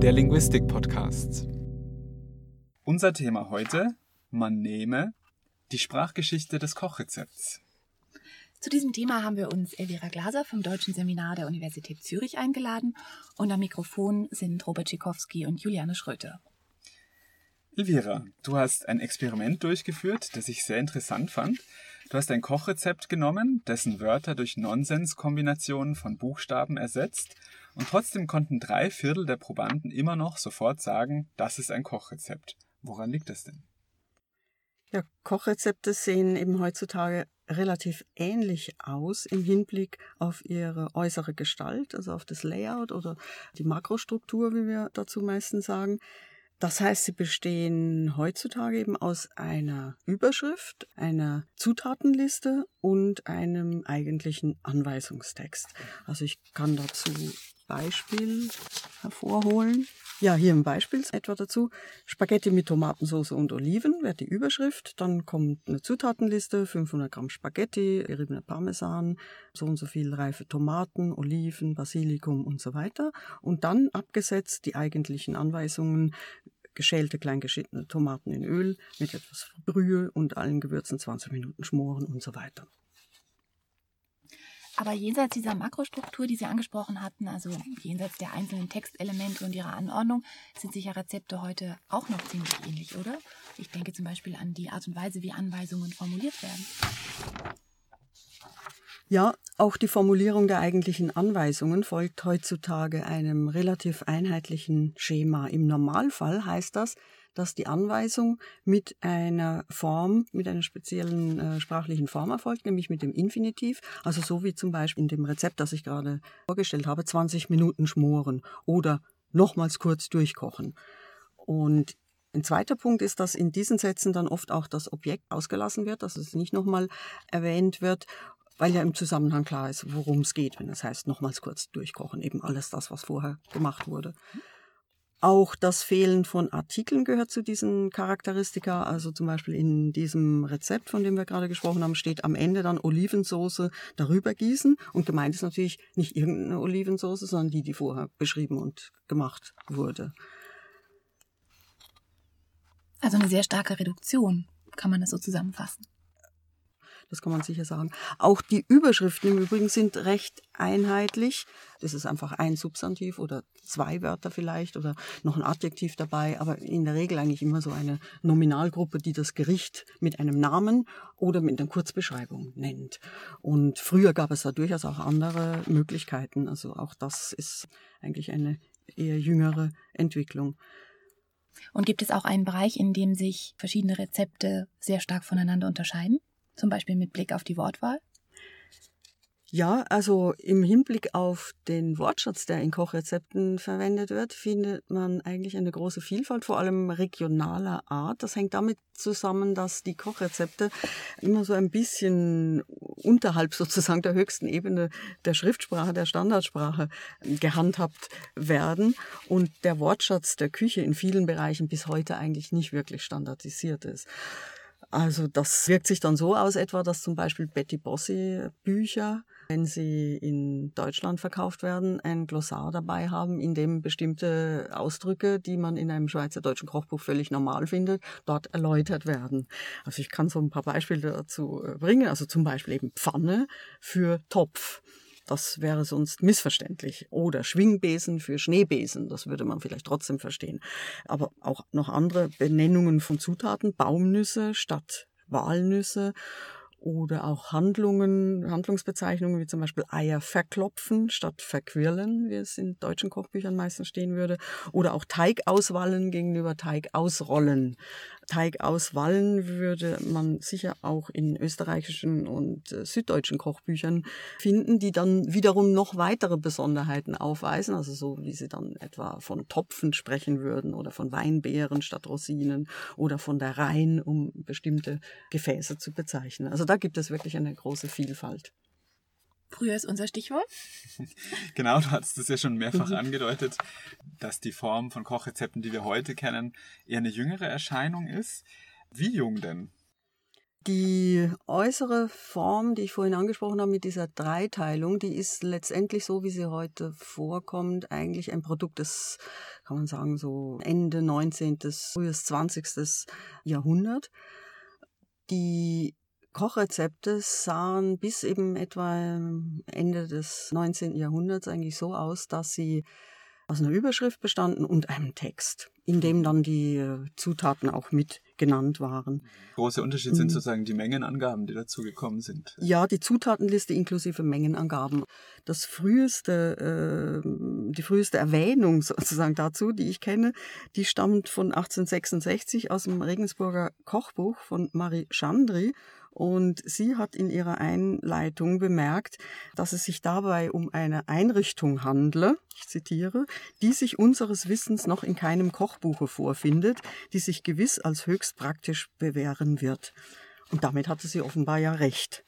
der Linguistik-Podcast. Unser Thema heute, man nehme die Sprachgeschichte des Kochrezepts. Zu diesem Thema haben wir uns Elvira Glaser vom Deutschen Seminar der Universität Zürich eingeladen und am Mikrofon sind Robert Tschikowski und Juliane Schröter. Elvira, du hast ein Experiment durchgeführt, das ich sehr interessant fand. Du hast ein Kochrezept genommen, dessen Wörter durch Nonsens-Kombinationen von Buchstaben ersetzt und trotzdem konnten drei Viertel der Probanden immer noch sofort sagen, das ist ein Kochrezept. Woran liegt das denn? Ja, Kochrezepte sehen eben heutzutage relativ ähnlich aus im Hinblick auf ihre äußere Gestalt, also auf das Layout oder die Makrostruktur, wie wir dazu meistens sagen. Das heißt, sie bestehen heutzutage eben aus einer Überschrift, einer Zutatenliste und einem eigentlichen Anweisungstext. Also ich kann dazu Beispiel hervorholen. Ja, hier ein Beispiel etwa dazu. Spaghetti mit Tomatensauce und Oliven wäre die Überschrift. Dann kommt eine Zutatenliste, 500 Gramm Spaghetti, geriebener Parmesan, so und so viel reife Tomaten, Oliven, Basilikum und so weiter. Und dann abgesetzt die eigentlichen Anweisungen, geschälte, kleingeschnittene Tomaten in Öl mit etwas Brühe und allen Gewürzen 20 Minuten schmoren und so weiter. Aber jenseits dieser Makrostruktur, die Sie angesprochen hatten, also jenseits der einzelnen Textelemente und ihrer Anordnung, sind sicher Rezepte heute auch noch ziemlich ähnlich, oder? Ich denke zum Beispiel an die Art und Weise, wie Anweisungen formuliert werden. Ja, auch die Formulierung der eigentlichen Anweisungen folgt heutzutage einem relativ einheitlichen Schema. Im Normalfall heißt das, dass die Anweisung mit einer Form, mit einer speziellen äh, sprachlichen Form erfolgt, nämlich mit dem Infinitiv. Also so wie zum Beispiel in dem Rezept, das ich gerade vorgestellt habe, 20 Minuten schmoren oder nochmals kurz durchkochen. Und ein zweiter Punkt ist, dass in diesen Sätzen dann oft auch das Objekt ausgelassen wird, dass es nicht nochmal erwähnt wird, weil ja im Zusammenhang klar ist, worum es geht, wenn es heißt, nochmals kurz durchkochen, eben alles das, was vorher gemacht wurde. Auch das Fehlen von Artikeln gehört zu diesen Charakteristika. Also zum Beispiel in diesem Rezept, von dem wir gerade gesprochen haben, steht am Ende dann Olivensoße darüber gießen. Und gemeint ist natürlich nicht irgendeine Olivensoße, sondern die, die vorher beschrieben und gemacht wurde. Also eine sehr starke Reduktion, kann man das so zusammenfassen. Das kann man sicher sagen. Auch die Überschriften im Übrigen sind recht einheitlich. Das ist einfach ein Substantiv oder zwei Wörter vielleicht oder noch ein Adjektiv dabei, aber in der Regel eigentlich immer so eine Nominalgruppe, die das Gericht mit einem Namen oder mit einer Kurzbeschreibung nennt. Und früher gab es da durchaus auch andere Möglichkeiten. Also auch das ist eigentlich eine eher jüngere Entwicklung. Und gibt es auch einen Bereich, in dem sich verschiedene Rezepte sehr stark voneinander unterscheiden? Zum Beispiel mit Blick auf die Wortwahl? Ja, also im Hinblick auf den Wortschatz, der in Kochrezepten verwendet wird, findet man eigentlich eine große Vielfalt, vor allem regionaler Art. Das hängt damit zusammen, dass die Kochrezepte immer so ein bisschen unterhalb sozusagen der höchsten Ebene der Schriftsprache, der Standardsprache gehandhabt werden und der Wortschatz der Küche in vielen Bereichen bis heute eigentlich nicht wirklich standardisiert ist. Also das wirkt sich dann so aus etwa, dass zum Beispiel Betty Bossi Bücher, wenn sie in Deutschland verkauft werden, ein Glossar dabei haben, in dem bestimmte Ausdrücke, die man in einem schweizerdeutschen Kochbuch völlig normal findet, dort erläutert werden. Also ich kann so ein paar Beispiele dazu äh, bringen. Also zum Beispiel eben Pfanne für Topf. Das wäre sonst missverständlich. Oder Schwingbesen für Schneebesen, das würde man vielleicht trotzdem verstehen. Aber auch noch andere Benennungen von Zutaten, Baumnüsse statt Walnüsse oder auch Handlungen, Handlungsbezeichnungen wie zum Beispiel Eier verklopfen statt verquirlen, wie es in deutschen Kochbüchern meistens stehen würde, oder auch Teig auswallen gegenüber Teig ausrollen. Teig auswallen würde man sicher auch in österreichischen und äh, süddeutschen Kochbüchern finden, die dann wiederum noch weitere Besonderheiten aufweisen, also so wie sie dann etwa von Topfen sprechen würden oder von Weinbeeren statt Rosinen oder von der Rhein, um bestimmte Gefäße zu bezeichnen. Also da gibt es wirklich eine große Vielfalt. Früher ist unser Stichwort. genau, du hattest es ja schon mehrfach angedeutet, dass die Form von Kochrezepten, die wir heute kennen, eher eine jüngere Erscheinung ist. Wie jung denn? Die äußere Form, die ich vorhin angesprochen habe mit dieser Dreiteilung, die ist letztendlich so, wie sie heute vorkommt, eigentlich ein Produkt des, kann man sagen, so Ende 19., frühes 20. Jahrhundert. Die Kochrezepte sahen bis eben etwa Ende des 19. Jahrhunderts eigentlich so aus, dass sie aus einer Überschrift bestanden und einem Text, in dem dann die äh, Zutaten auch mit genannt waren. Großer Unterschied sind mhm. sozusagen die Mengenangaben, die dazu gekommen sind. Ja, die Zutatenliste inklusive Mengenangaben. Das früheste, äh, die früheste Erwähnung sozusagen dazu, die ich kenne, die stammt von 1866 aus dem Regensburger Kochbuch von Marie Chandry und sie hat in ihrer Einleitung bemerkt, dass es sich dabei um eine Einrichtung handle, ich zitiere, die sich unseres Wissens noch in keinem Kochbuche vorfindet, die sich gewiss als höchst praktisch bewähren wird. Und damit hatte sie offenbar ja recht.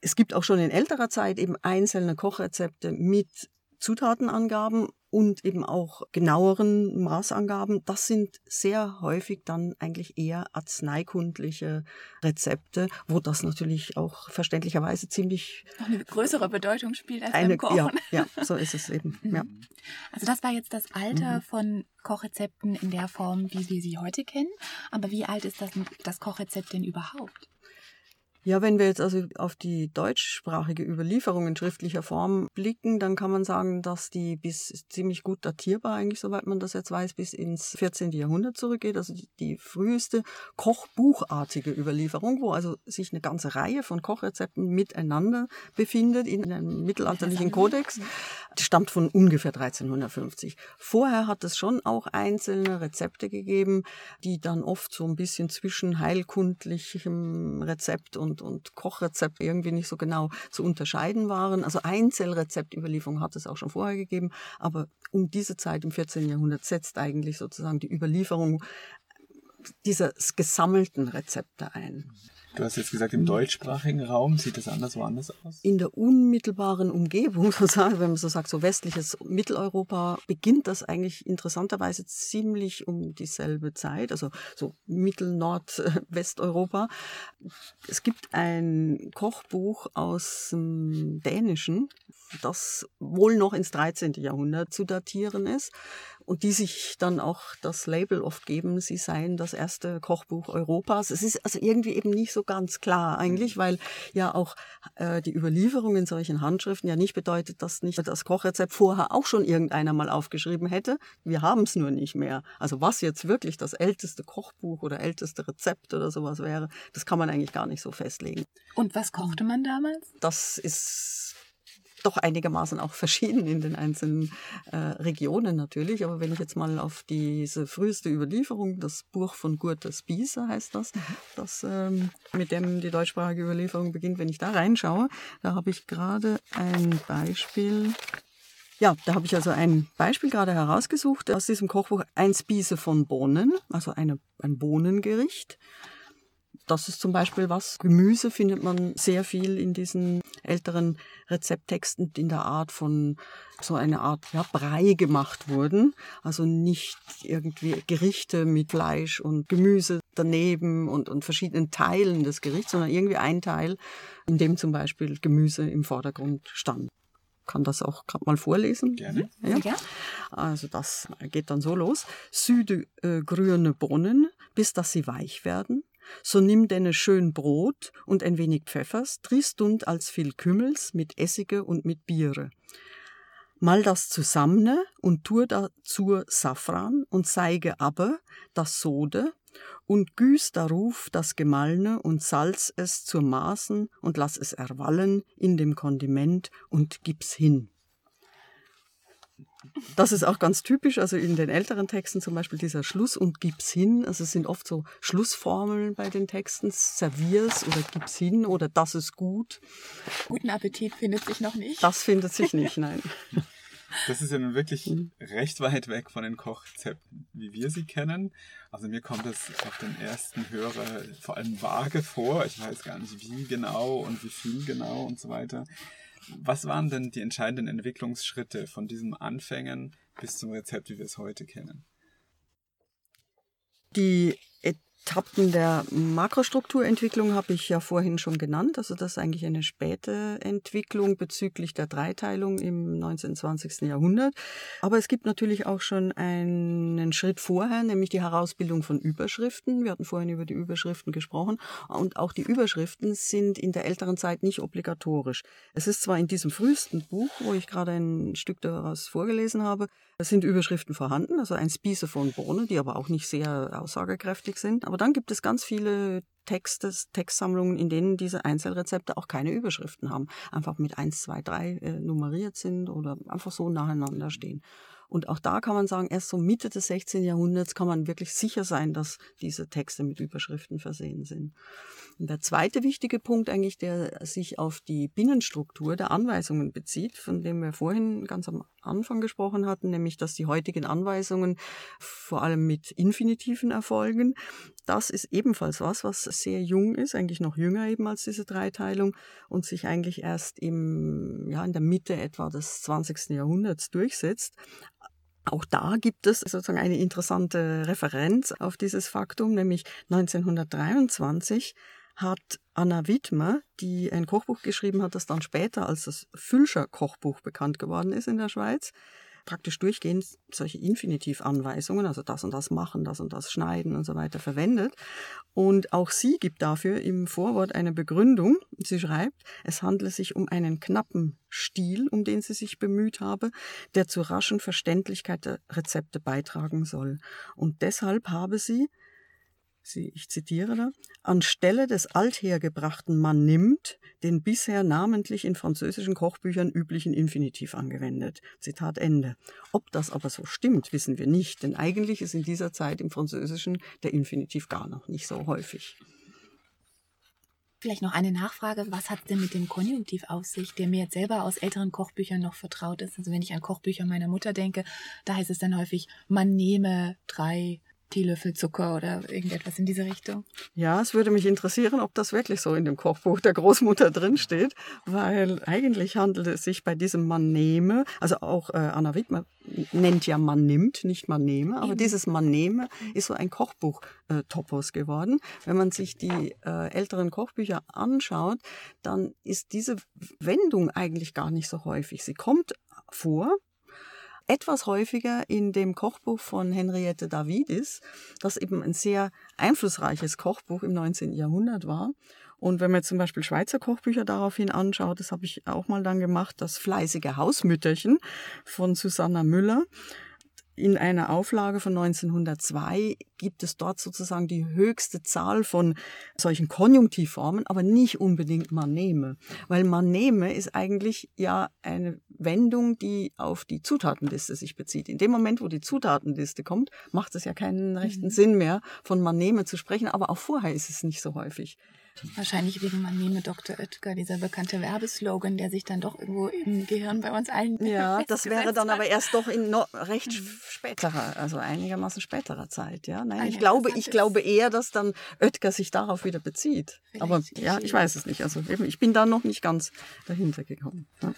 Es gibt auch schon in älterer Zeit eben einzelne Kochrezepte mit Zutatenangaben und eben auch genaueren Maßangaben. Das sind sehr häufig dann eigentlich eher arzneikundliche Rezepte, wo das natürlich auch verständlicherweise ziemlich noch eine größere Bedeutung spielt als eine, beim Kochen. Ja, ja, so ist es eben. Ja. Also das war jetzt das Alter mhm. von Kochrezepten in der Form, wie wir sie heute kennen. Aber wie alt ist das, das Kochrezept denn überhaupt? Ja, wenn wir jetzt also auf die deutschsprachige Überlieferung in schriftlicher Form blicken, dann kann man sagen, dass die bis ziemlich gut datierbar eigentlich, soweit man das jetzt weiß, bis ins 14. Jahrhundert zurückgeht. Also die, die früheste kochbuchartige Überlieferung, wo also sich eine ganze Reihe von Kochrezepten miteinander befindet in einem mittelalterlichen Kodex, stammt von ungefähr 1350. Vorher hat es schon auch einzelne Rezepte gegeben, die dann oft so ein bisschen zwischen heilkundlichem Rezept und und, und Kochrezept irgendwie nicht so genau zu unterscheiden waren. Also Einzelrezeptüberlieferung hat es auch schon vorher gegeben, aber um diese Zeit im 14. Jahrhundert setzt eigentlich sozusagen die Überlieferung dieses gesammelten Rezepte ein. Du hast jetzt gesagt, im mhm. deutschsprachigen Raum sieht das anders woanders aus? In der unmittelbaren Umgebung, sozusagen, wenn man so sagt, so westliches Mitteleuropa, beginnt das eigentlich interessanterweise ziemlich um dieselbe Zeit, also so Mittel-, Nord-, Westeuropa. Es gibt ein Kochbuch aus dem Dänischen, das wohl noch ins 13. Jahrhundert zu datieren ist und die sich dann auch das Label oft geben, sie seien das erste Kochbuch Europas. Es ist also irgendwie eben nicht so ganz klar eigentlich, mhm. weil ja auch äh, die Überlieferung in solchen Handschriften ja nicht bedeutet, dass nicht das Kochrezept vorher auch schon irgendeiner mal aufgeschrieben hätte. Wir haben es nur nicht mehr. Also was jetzt wirklich das älteste Kochbuch oder älteste Rezept oder sowas wäre, das kann man eigentlich gar nicht so festlegen. Und was kochte man damals? Das ist doch einigermaßen auch verschieden in den einzelnen äh, Regionen natürlich. Aber wenn ich jetzt mal auf diese früheste Überlieferung, das Buch von Gurter Spießer heißt das, mhm. das ähm, mit dem die deutschsprachige Überlieferung beginnt, wenn ich da reinschaue, da habe ich gerade ein Beispiel. Ja, da habe ich also ein Beispiel gerade herausgesucht aus diesem Kochbuch Ein Spieße von Bohnen, also eine, ein Bohnengericht. Das ist zum Beispiel was. Gemüse findet man sehr viel in diesen älteren Rezepttexten in der Art von so eine Art ja, Brei gemacht wurden. Also nicht irgendwie Gerichte mit Fleisch und Gemüse daneben und, und verschiedenen Teilen des Gerichts, sondern irgendwie ein Teil, in dem zum Beispiel Gemüse im Vordergrund stand kann das auch gerade mal vorlesen. Gerne. Ja. ja. Also das geht dann so los. Süde äh, grüne Bohnen, bis dass sie weich werden. So nimm denne schön Brot und ein wenig Pfeffers, tristund als viel Kümmels mit Essige und mit Biere. Mal das zusammne und tue dazu Safran und zeige aber das Sode und güß daruf das Gemahlne und salz es zur Maßen und lass es erwallen in dem Kondiment und gib's hin. Das ist auch ganz typisch, also in den älteren Texten zum Beispiel dieser Schluss und gib's hin. Also es sind oft so Schlussformeln bei den Texten, servier's oder gib's hin oder das ist gut. Guten Appetit findet sich noch nicht. Das findet sich nicht, nein. Das ist ja nun wirklich mhm. recht weit weg von den Kochrezepten, wie wir sie kennen. Also mir kommt es auf den ersten Hörer vor allem vage vor. Ich weiß gar nicht, wie genau und wie viel genau und so weiter. Was waren denn die entscheidenden Entwicklungsschritte von diesen Anfängen bis zum Rezept, wie wir es heute kennen? Die Etappen der Makrostrukturentwicklung habe ich ja vorhin schon genannt. Also das ist eigentlich eine späte Entwicklung bezüglich der Dreiteilung im 19. 20. Jahrhundert. Aber es gibt natürlich auch schon einen Schritt vorher, nämlich die Herausbildung von Überschriften. Wir hatten vorhin über die Überschriften gesprochen. Und auch die Überschriften sind in der älteren Zeit nicht obligatorisch. Es ist zwar in diesem frühesten Buch, wo ich gerade ein Stück daraus vorgelesen habe, es sind Überschriften vorhanden, also ein Spieße von Bohne, die aber auch nicht sehr aussagekräftig sind. Aber dann gibt es ganz viele Texte, Textsammlungen, in denen diese Einzelrezepte auch keine Überschriften haben. Einfach mit 1, 2, 3 äh, nummeriert sind oder einfach so nacheinander stehen. Und auch da kann man sagen, erst so Mitte des 16. Jahrhunderts kann man wirklich sicher sein, dass diese Texte mit Überschriften versehen sind. Und der zweite wichtige Punkt eigentlich, der sich auf die Binnenstruktur der Anweisungen bezieht, von dem wir vorhin ganz am Anfang gesprochen hatten, nämlich dass die heutigen Anweisungen vor allem mit Infinitiven erfolgen. Das ist ebenfalls was, was sehr jung ist, eigentlich noch jünger eben als diese Dreiteilung und sich eigentlich erst im, ja, in der Mitte etwa des 20. Jahrhunderts durchsetzt. Auch da gibt es sozusagen eine interessante Referenz auf dieses Faktum, nämlich 1923 hat Anna Wittmer, die ein Kochbuch geschrieben hat, das dann später als das Fülscher Kochbuch bekannt geworden ist in der Schweiz, praktisch durchgehend solche Infinitiv-Anweisungen, also das und das machen, das und das schneiden und so weiter verwendet. Und auch sie gibt dafür im Vorwort eine Begründung. Sie schreibt, es handle sich um einen knappen Stil, um den sie sich bemüht habe, der zur raschen Verständlichkeit der Rezepte beitragen soll. Und deshalb habe sie Ich zitiere da, anstelle des althergebrachten man nimmt, den bisher namentlich in französischen Kochbüchern üblichen Infinitiv angewendet. Zitat Ende. Ob das aber so stimmt, wissen wir nicht, denn eigentlich ist in dieser Zeit im Französischen der Infinitiv gar noch nicht so häufig. Vielleicht noch eine Nachfrage. Was hat denn mit dem Konjunktiv auf sich, der mir jetzt selber aus älteren Kochbüchern noch vertraut ist? Also wenn ich an Kochbücher meiner Mutter denke, da heißt es dann häufig, man nehme drei Teelöffel Zucker oder irgendetwas in diese Richtung. Ja, es würde mich interessieren, ob das wirklich so in dem Kochbuch der Großmutter drinsteht, weil eigentlich handelt es sich bei diesem Man nehme, also auch äh, Anna Wittmer nennt ja Man nimmt, nicht Man nehme, aber Eben. dieses Man nehme ist so ein Kochbuch-Topos äh, geworden. Wenn man sich die äh, älteren Kochbücher anschaut, dann ist diese Wendung eigentlich gar nicht so häufig. Sie kommt vor, etwas häufiger in dem Kochbuch von Henriette Davidis, das eben ein sehr einflussreiches Kochbuch im 19. Jahrhundert war. Und wenn man zum Beispiel Schweizer Kochbücher daraufhin anschaut, das habe ich auch mal dann gemacht, das fleißige Hausmütterchen von Susanna Müller, in einer Auflage von 1902 gibt es dort sozusagen die höchste Zahl von solchen Konjunktivformen, aber nicht unbedingt man nehme. Weil man nehme ist eigentlich ja eine Wendung, die auf die Zutatenliste sich bezieht. In dem Moment, wo die Zutatenliste kommt, macht es ja keinen rechten mhm. Sinn mehr, von man nehme zu sprechen, aber auch vorher ist es nicht so häufig. Wahrscheinlich wegen man nehme Dr. Oetker, dieser bekannte Werbeslogan, der sich dann doch irgendwo im Gehirn bei uns allen. Ja, das wäre dann aber erst doch in no, recht mhm. späterer, also einigermaßen späterer Zeit. Ja, nein, ich glaube, ich glaube eher, dass dann Oetker sich darauf wieder bezieht. aber ja, ich weiß es nicht. Also eben, ich bin da noch nicht ganz dahinter gekommen. Ja.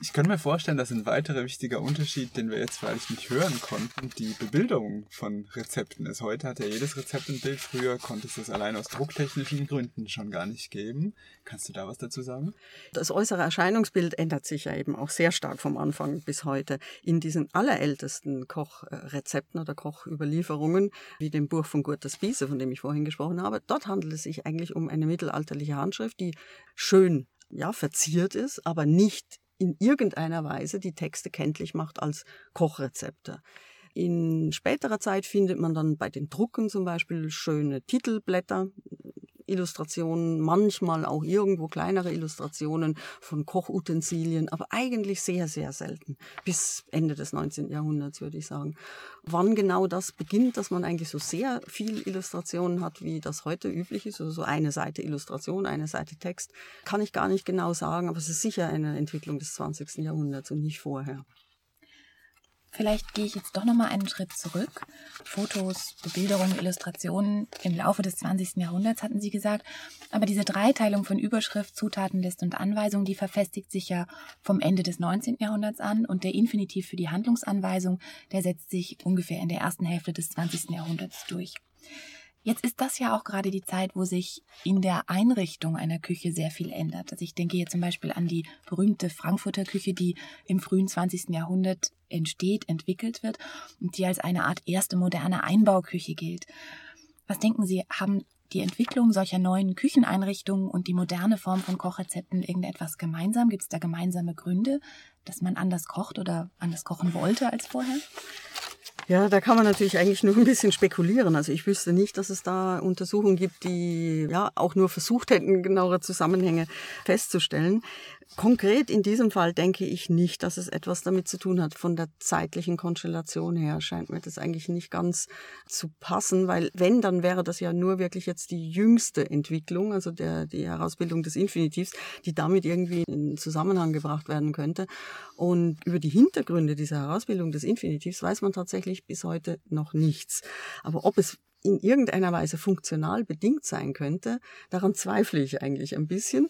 Ich könnte mir vorstellen, dass ein weiterer wichtiger Unterschied, den wir jetzt vielleicht nicht hören konnten, die Bebilderung von Rezepten ist. Heute hat ja jedes Rezept ein Bild. Früher konnte es das allein aus drucktechnischen Gründen schon gar nicht geben. Kannst du da was dazu sagen? Das äußere Erscheinungsbild ändert sich ja eben auch sehr stark vom Anfang bis heute. In diesen allerältesten Kochrezepten oder Kochüberlieferungen, wie dem Buch von Gurtas Biese, von dem ich vorhin gesprochen habe, dort handelt es sich eigentlich um eine mittelalterliche Handschrift, die schön ja, verziert ist, aber nicht in irgendeiner Weise die Texte kenntlich macht als Kochrezepte. In späterer Zeit findet man dann bei den Drucken zum Beispiel schöne Titelblätter, Illustrationen, manchmal auch irgendwo kleinere Illustrationen von Kochutensilien, aber eigentlich sehr, sehr selten. Bis Ende des 19. Jahrhunderts, würde ich sagen. Wann genau das beginnt, dass man eigentlich so sehr viel Illustrationen hat, wie das heute üblich ist, also so eine Seite Illustration, eine Seite Text, kann ich gar nicht genau sagen, aber es ist sicher eine Entwicklung des 20. Jahrhunderts und nicht vorher. Vielleicht gehe ich jetzt doch noch mal einen Schritt zurück. Fotos, Bebilderungen, Illustrationen im Laufe des 20. Jahrhunderts hatten Sie gesagt. Aber diese Dreiteilung von Überschrift, Zutatenliste und Anweisung, die verfestigt sich ja vom Ende des 19. Jahrhunderts an und der Infinitiv für die Handlungsanweisung, der setzt sich ungefähr in der ersten Hälfte des 20. Jahrhunderts durch. Jetzt ist das ja auch gerade die Zeit, wo sich in der Einrichtung einer Küche sehr viel ändert. Also ich denke hier zum Beispiel an die berühmte Frankfurter Küche, die im frühen 20. Jahrhundert entsteht, entwickelt wird und die als eine Art erste moderne Einbauküche gilt. Was denken Sie, haben die Entwicklung solcher neuen Kücheneinrichtungen und die moderne Form von Kochrezepten irgendetwas gemeinsam? Gibt es da gemeinsame Gründe, dass man anders kocht oder anders kochen wollte als vorher? Ja, da kann man natürlich eigentlich nur ein bisschen spekulieren. Also ich wüsste nicht, dass es da Untersuchungen gibt, die ja auch nur versucht hätten, genauere Zusammenhänge festzustellen. Konkret in diesem Fall denke ich nicht, dass es etwas damit zu tun hat. Von der zeitlichen Konstellation her scheint mir das eigentlich nicht ganz zu passen, weil wenn, dann wäre das ja nur wirklich jetzt die jüngste Entwicklung, also der, die Herausbildung des Infinitivs, die damit irgendwie in Zusammenhang gebracht werden könnte. Und über die Hintergründe dieser Herausbildung des Infinitivs weiß man tatsächlich bis heute noch nichts. Aber ob es in irgendeiner Weise funktional bedingt sein könnte, daran zweifle ich eigentlich ein bisschen.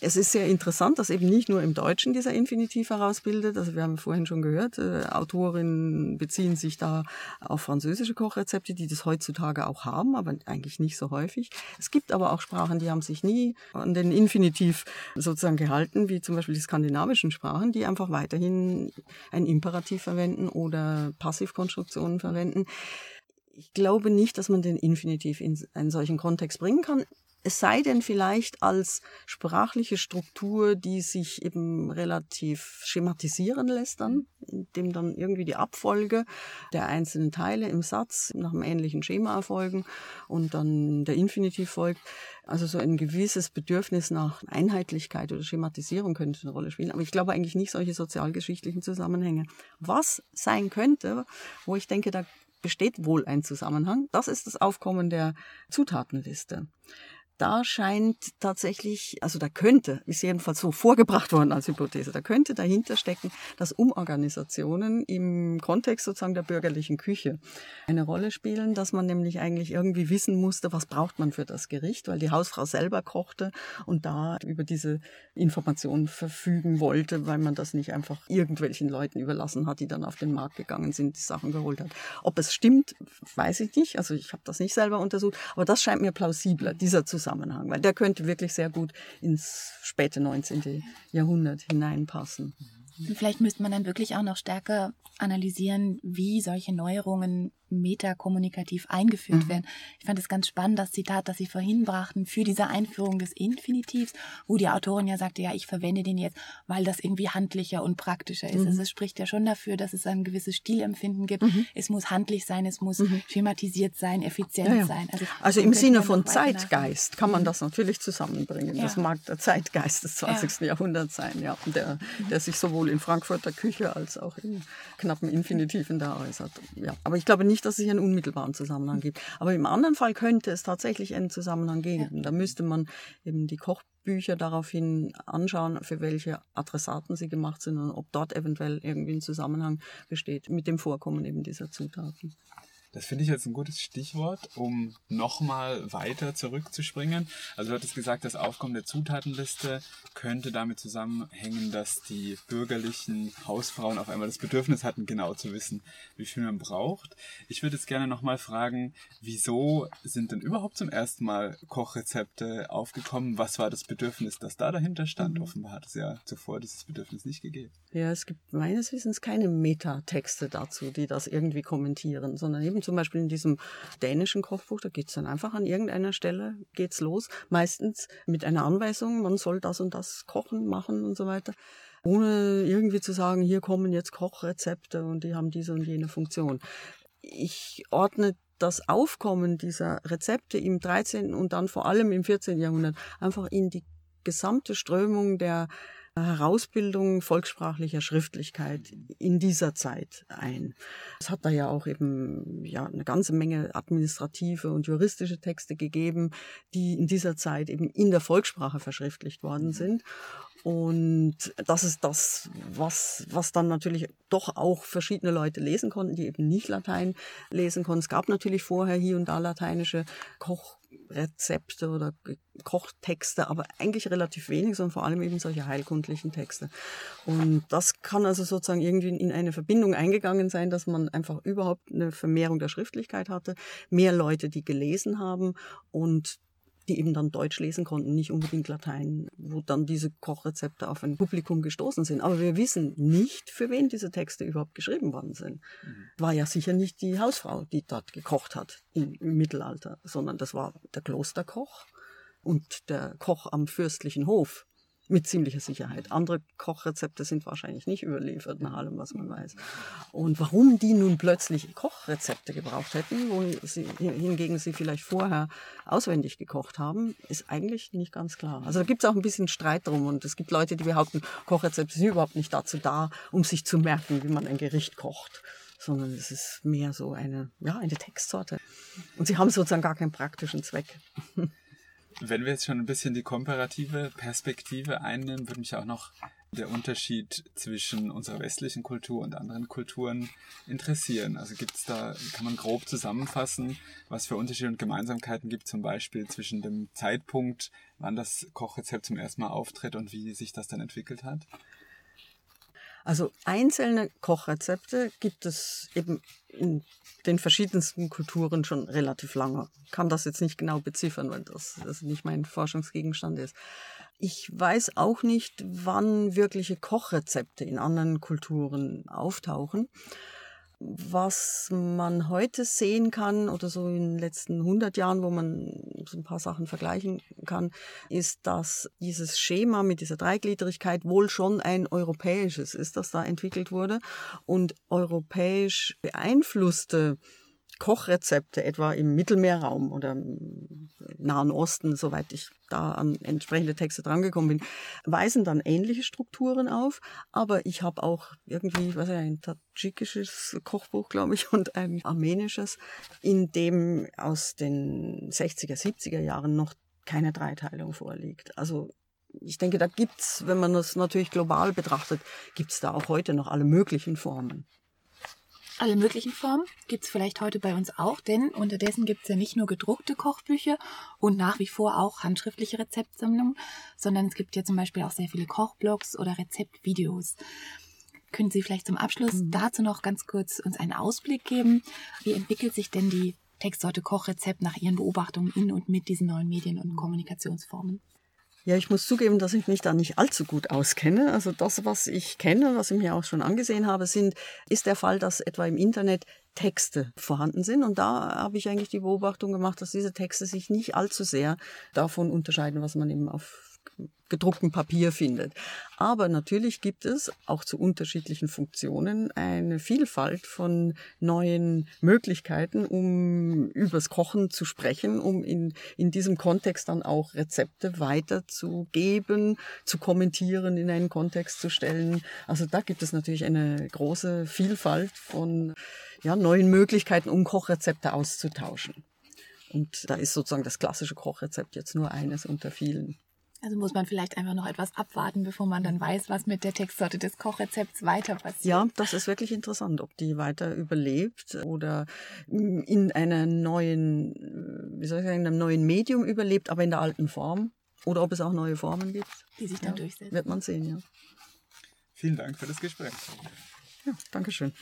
Es ist sehr interessant, dass eben nicht nur im Deutschen dieser Infinitiv herausbildet. Also wir haben vorhin schon gehört, äh, Autorinnen beziehen sich da auf französische Kochrezepte, die das heutzutage auch haben, aber eigentlich nicht so häufig. Es gibt aber auch Sprachen, die haben sich nie an den Infinitiv sozusagen gehalten, wie zum Beispiel die skandinavischen Sprachen, die einfach weiterhin ein Imperativ verwenden oder Passivkonstruktionen verwenden ich glaube nicht, dass man den Infinitiv in einen solchen Kontext bringen kann. Es sei denn vielleicht als sprachliche Struktur, die sich eben relativ schematisieren lässt dann, indem dann irgendwie die Abfolge der einzelnen Teile im Satz nach einem ähnlichen Schema erfolgen und dann der Infinitiv folgt. Also so ein gewisses Bedürfnis nach Einheitlichkeit oder Schematisierung könnte eine Rolle spielen. Aber ich glaube eigentlich nicht solche sozialgeschichtlichen Zusammenhänge. Was sein könnte, wo ich denke, da besteht wohl ein Zusammenhang. Das ist das Aufkommen der Zutatenliste da scheint tatsächlich, also da könnte, ist jedenfalls so vorgebracht worden als Hypothese, da könnte dahinter stecken, dass Umorganisationen im Kontext sozusagen der bürgerlichen Küche eine Rolle spielen, dass man nämlich eigentlich irgendwie wissen musste, was braucht man für das Gericht, weil die Hausfrau selber kochte und da über diese Informationen verfügen wollte, weil man das nicht einfach irgendwelchen Leuten überlassen hat, die dann auf den Markt gegangen sind, die Sachen geholt hat. Ob es stimmt, weiß ich nicht, also ich habe das nicht selber untersucht, aber das scheint mir plausibler, dieser Zusammenhang. Zusammenhang, weil der könnte wirklich sehr gut ins späte 19. Jahrhundert hineinpassen. Vielleicht müsste man dann wirklich auch noch stärker analysieren, wie solche Neuerungen metakommunikativ eingeführt mhm. werden. Ich fand es ganz spannend, das Zitat, das Sie vorhin brachten, für diese Einführung des Infinitivs, wo die Autorin ja sagte, ja, ich verwende den jetzt, weil das irgendwie handlicher und praktischer ist. Mhm. Also es spricht ja schon dafür, dass es ein gewisses Stilempfinden gibt. Mhm. Es muss handlich sein, es muss mhm. schematisiert sein, effizient ja, ja. sein. Also, also im Sinne von Zeitgeist kann man mhm. das natürlich zusammenbringen. Ja. Das mag der Zeitgeist des 20. Jahrhunderts sein, ja, der, der sich sowohl in Frankfurter Küche als auch in knappen Infinitiven da äußert. Ja. Aber ich glaube nicht, nicht, dass es einen unmittelbaren Zusammenhang gibt. Aber im anderen Fall könnte es tatsächlich einen Zusammenhang geben. Ja. Da müsste man eben die Kochbücher daraufhin anschauen, für welche Adressaten sie gemacht sind und ob dort eventuell irgendwie ein Zusammenhang besteht mit dem Vorkommen eben dieser Zutaten. Das finde ich jetzt ein gutes Stichwort, um nochmal weiter zurückzuspringen. Also du hattest gesagt, das Aufkommen der Zutatenliste könnte damit zusammenhängen, dass die bürgerlichen Hausfrauen auf einmal das Bedürfnis hatten, genau zu wissen, wie viel man braucht. Ich würde jetzt gerne nochmal fragen, wieso sind denn überhaupt zum ersten Mal Kochrezepte aufgekommen? Was war das Bedürfnis, das da dahinter stand? Mhm. Offenbar hat es ja zuvor dieses Bedürfnis nicht gegeben. Ja, es gibt meines Wissens keine Metatexte dazu, die das irgendwie kommentieren, sondern eben zum Beispiel in diesem dänischen Kochbuch, da geht es dann einfach an irgendeiner Stelle, geht's los. Meistens mit einer Anweisung, man soll das und das kochen, machen und so weiter. Ohne irgendwie zu sagen, hier kommen jetzt Kochrezepte und die haben diese und jene Funktion. Ich ordne das Aufkommen dieser Rezepte im 13. und dann vor allem im 14. Jahrhundert einfach in die gesamte Strömung der Herausbildung volkssprachlicher Schriftlichkeit in dieser Zeit ein. Es hat da ja auch eben ja eine ganze Menge administrative und juristische Texte gegeben, die in dieser Zeit eben in der Volkssprache verschriftlicht worden mhm. sind. Und das ist das, was, was dann natürlich doch auch verschiedene Leute lesen konnten, die eben nicht Latein lesen konnten. Es gab natürlich vorher hier und da lateinische Koch Rezepte oder Kochtexte, aber eigentlich relativ wenig, sondern vor allem eben solche heilkundlichen Texte. Und das kann also sozusagen irgendwie in eine Verbindung eingegangen sein, dass man einfach überhaupt eine Vermehrung der Schriftlichkeit hatte, mehr Leute, die gelesen haben und die eben dann Deutsch lesen konnten, nicht unbedingt Latein, wo dann diese Kochrezepte auf ein Publikum gestoßen sind. Aber wir wissen nicht, für wen diese Texte überhaupt geschrieben worden sind. Mhm. War ja sicher nicht die Hausfrau, die dort gekocht hat im, im Mittelalter, sondern das war der Klosterkoch und der Koch am fürstlichen Hof. Mit ziemlicher Sicherheit. Andere Kochrezepte sind wahrscheinlich nicht überliefert, nach allem, was man weiß. Und warum die nun plötzlich Kochrezepte gebraucht hätten, wo sie, hingegen sie vielleicht vorher auswendig gekocht haben, ist eigentlich nicht ganz klar. Also da gibt es auch ein bisschen Streit drum und es gibt Leute, die behaupten, Kochrezepte sind überhaupt nicht dazu da, um sich zu merken, wie man ein Gericht kocht sondern es ist mehr so eine, ja, eine Textsorte. Und sie haben sozusagen gar keinen praktischen Zweck. Wenn wir jetzt schon ein bisschen die komparative Perspektive einnehmen, würde mich auch noch der Unterschied zwischen unserer westlichen Kultur und anderen Kulturen interessieren. Also gibt es da, kann man grob zusammenfassen, was für Unterschiede und Gemeinsamkeiten gibt zum Beispiel zwischen dem Zeitpunkt, wann das Kochrezept zum ersten Mal auftritt und wie sich das dann entwickelt hat? Also einzelne Kochrezepte gibt es eben in den verschiedensten Kulturen schon relativ lange. Kann das jetzt nicht genau beziffern, weil das, das nicht mein Forschungsgegenstand ist. Ich weiß auch nicht, wann wirkliche Kochrezepte in anderen Kulturen auftauchen. Was man heute sehen kann oder so in den letzten 100 Jahren, wo man so ein paar Sachen vergleichen kann, ist, dass dieses Schema mit dieser Dreigliedrigkeit wohl schon ein europäisches ist, das da entwickelt wurde. Und europäisch beeinflusste Kochrezepte, etwa im Mittelmeerraum oder im Nahen Osten, soweit ich da an entsprechende Texte drangekommen bin, weisen dann ähnliche Strukturen auf. Aber ich habe auch irgendwie, was ein tadschikisches Kochbuch, glaube ich, und ein armenisches, in dem aus den 60er, 70er Jahren noch keine Dreiteilung vorliegt. Also ich denke, da gibt's, wenn man das natürlich global betrachtet, gibt's da auch heute noch alle möglichen Formen. Alle möglichen Formen gibt es vielleicht heute bei uns auch, denn unterdessen gibt es ja nicht nur gedruckte Kochbücher und nach wie vor auch handschriftliche Rezeptsammlungen, sondern es gibt ja zum Beispiel auch sehr viele Kochblogs oder Rezeptvideos. Können Sie vielleicht zum Abschluss mhm. dazu noch ganz kurz uns einen Ausblick geben? Wie entwickelt sich denn die Textsorte Kochrezept nach Ihren Beobachtungen in und mit diesen neuen Medien und Kommunikationsformen? Ja, ich muss zugeben, dass ich mich da nicht allzu gut auskenne. Also das, was ich kenne, was ich mir auch schon angesehen habe, sind, ist der Fall, dass etwa im Internet Texte vorhanden sind. Und da habe ich eigentlich die Beobachtung gemacht, dass diese Texte sich nicht allzu sehr davon unterscheiden, was man eben auf gedrucktem Papier findet. Aber natürlich gibt es auch zu unterschiedlichen Funktionen eine Vielfalt von neuen Möglichkeiten, um übers Kochen zu sprechen, um in, in diesem Kontext dann auch Rezepte weiterzugeben, zu kommentieren, in einen Kontext zu stellen. Also da gibt es natürlich eine große Vielfalt von ja, neuen Möglichkeiten, um Kochrezepte auszutauschen. Und da ist sozusagen das klassische Kochrezept jetzt nur eines unter vielen. Also muss man vielleicht einfach noch etwas abwarten, bevor man dann weiß, was mit der Textsorte des Kochrezepts weiter passiert. Ja, das ist wirklich interessant, ob die weiter überlebt oder in einer neuen, wie soll ich sagen, in einem neuen Medium überlebt, aber in der alten Form. Oder ob es auch neue Formen gibt. Die sich dann ja, durchsetzen. Wird man sehen, ja. Vielen Dank für das Gespräch. Ja, Dankeschön.